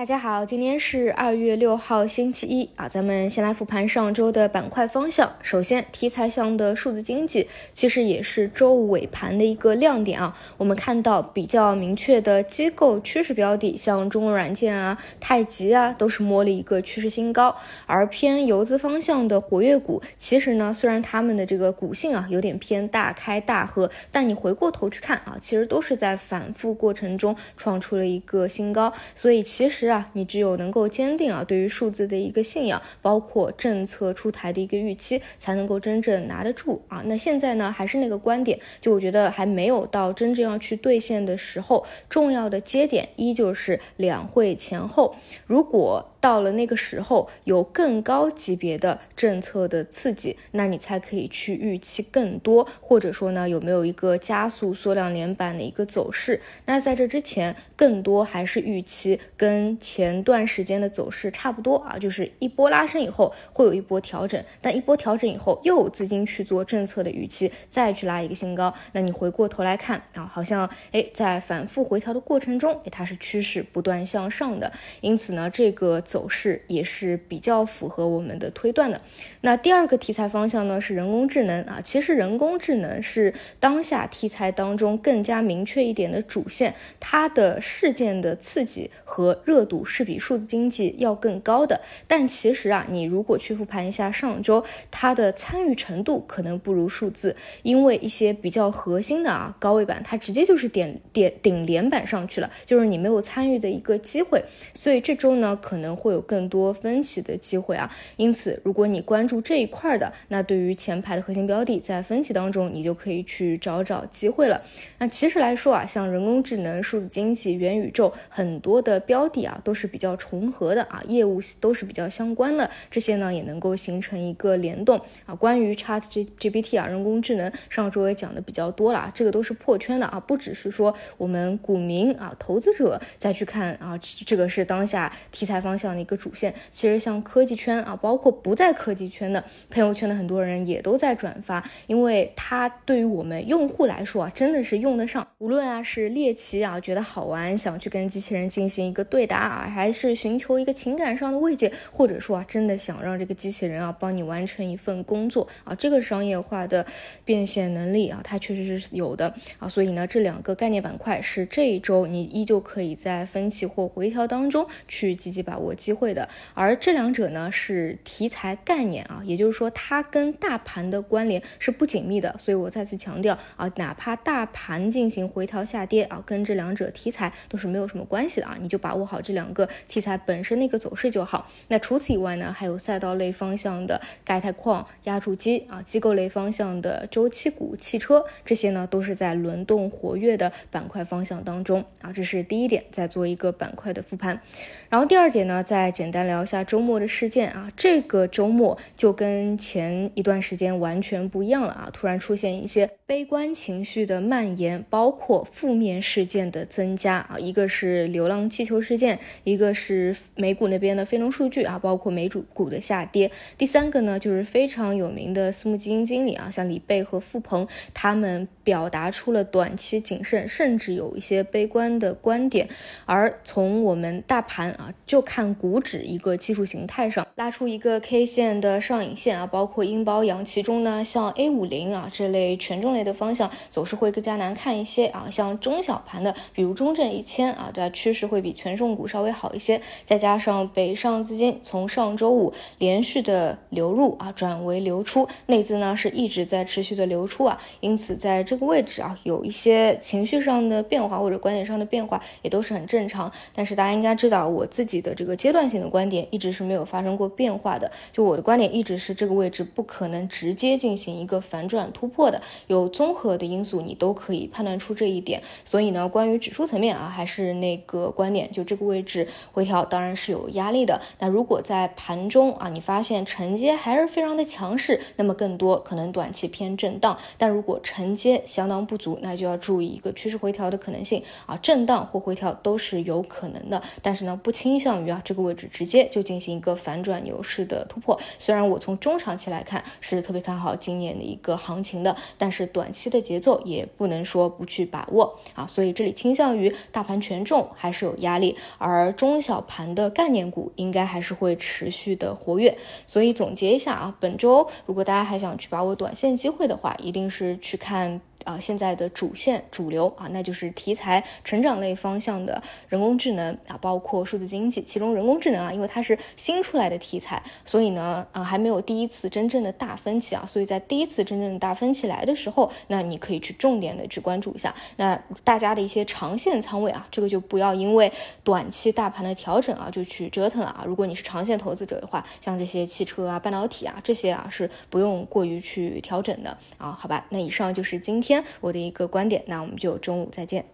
大家好，今天是二月六号，星期一啊，咱们先来复盘上周的板块方向。首先，题材向的数字经济其实也是周五尾盘的一个亮点啊。我们看到比较明确的机构趋势标的，像中国软件啊、太极啊，都是摸了一个趋势新高。而偏游资方向的活跃股，其实呢，虽然他们的这个股性啊有点偏大开大合，但你回过头去看啊，其实都是在反复过程中创出了一个新高。所以其实。啊，你只有能够坚定啊，对于数字的一个信仰，包括政策出台的一个预期，才能够真正拿得住啊。那现在呢，还是那个观点，就我觉得还没有到真正要去兑现的时候，重要的节点依旧是两会前后，如果。到了那个时候，有更高级别的政策的刺激，那你才可以去预期更多，或者说呢，有没有一个加速缩量连板的一个走势？那在这之前，更多还是预期跟前段时间的走势差不多啊，就是一波拉升以后会有一波调整，但一波调整以后又有资金去做政策的预期，再去拉一个新高。那你回过头来看啊，好像哎，在反复回调的过程中，它是趋势不断向上的，因此呢，这个。走势也是比较符合我们的推断的。那第二个题材方向呢是人工智能啊，其实人工智能是当下题材当中更加明确一点的主线，它的事件的刺激和热热度是比数字经济要更高的。但其实啊，你如果去复盘一下上周，它的参与程度可能不如数字，因为一些比较核心的啊高位板，它直接就是点点顶连板上去了，就是你没有参与的一个机会。所以这周呢可能。会有更多分歧的机会啊，因此如果你关注这一块的，那对于前排的核心标的，在分歧当中，你就可以去找找机会了。那其实来说啊，像人工智能、数字经济、元宇宙，很多的标的啊，啊都是比较重合的啊，业务都是比较相关的，这些呢也能够形成一个联动啊。关于 Chat GPT 啊，人工智能，上周也讲的比较多了，这个都是破圈的啊，不只是说我们股民啊、投资者再去看啊，这个是当下题材方向。的一个主线，其实像科技圈啊，包括不在科技圈的朋友圈的很多人也都在转发，因为它对于我们用户来说啊，真的是用得上。无论啊是猎奇啊，觉得好玩，想去跟机器人进行一个对答啊，还是寻求一个情感上的慰藉，或者说啊，真的想让这个机器人啊帮你完成一份工作啊，这个商业化的变现能力啊，它确实是有的啊。所以呢，这两个概念板块是这一周你依旧可以在分歧或回调当中去积极把握。机会的，而这两者呢是题材概念啊，也就是说它跟大盘的关联是不紧密的，所以我再次强调啊，哪怕大盘进行回调下跌啊，跟这两者题材都是没有什么关系的啊，你就把握好这两个题材本身的一个走势就好。那除此以外呢，还有赛道类方向的钙钛矿、压铸机啊，机构类方向的周期股、汽车这些呢，都是在轮动活跃的板块方向当中啊，这是第一点，在做一个板块的复盘。然后第二点呢。再简单聊一下周末的事件啊，这个周末就跟前一段时间完全不一样了啊，突然出现一些悲观情绪的蔓延，包括负面事件的增加啊，一个是流浪气球事件，一个是美股那边的非农数据啊，包括美主股的下跌，第三个呢就是非常有名的私募基金经理啊，像李贝和付鹏，他们表达出了短期谨慎，甚至有一些悲观的观点，而从我们大盘啊就看。股指一个技术形态上拉出一个 K 线的上影线啊，包括阴包阳，其中呢像 A 五零啊这类权重类的方向走势会更加难看一些啊，像中小盘的，比如中证一千啊，对趋势会比权重股稍微好一些，再加上北上资金从上周五连续的流入啊转为流出，内资呢是一直在持续的流出啊，因此在这个位置啊有一些情绪上的变化或者观点上的变化也都是很正常，但是大家应该知道我自己的这个阶。段性的观点一直是没有发生过变化的，就我的观点一直是这个位置不可能直接进行一个反转突破的，有综合的因素你都可以判断出这一点。所以呢，关于指数层面啊，还是那个观点，就这个位位置回调当然是有压力的。那如果在盘中啊，你发现承接还是非常的强势，那么更多可能短期偏震荡；但如果承接接相当不足，那就要注意一个趋势回调的可能性啊，震荡或回调都是有可能的，但是呢，不倾向于啊这个位置直接就进行一个反转牛市的突破。虽然我从中长期来看是特别看好今年的一个行情的，但是短期的节奏也不能说不去把握啊，所以这里倾向于大盘权重还是有压力，而而中小盘的概念股应该还是会持续的活跃。所以总结一下啊，本周如果大家还想去把握短线机会的话，一定是去看。啊，现在的主线主流啊，那就是题材成长类方向的人工智能啊，包括数字经济。其中人工智能啊，因为它是新出来的题材，所以呢啊，还没有第一次真正的大分歧啊。所以在第一次真正的大分歧来的时候，那你可以去重点的去关注一下。那大家的一些长线仓位啊，这个就不要因为短期大盘的调整啊，就去折腾了啊。如果你是长线投资者的话，像这些汽车啊、半导体啊这些啊，是不用过于去调整的啊。好吧，那以上就是今天天。我的一个观点，那我们就中午再见。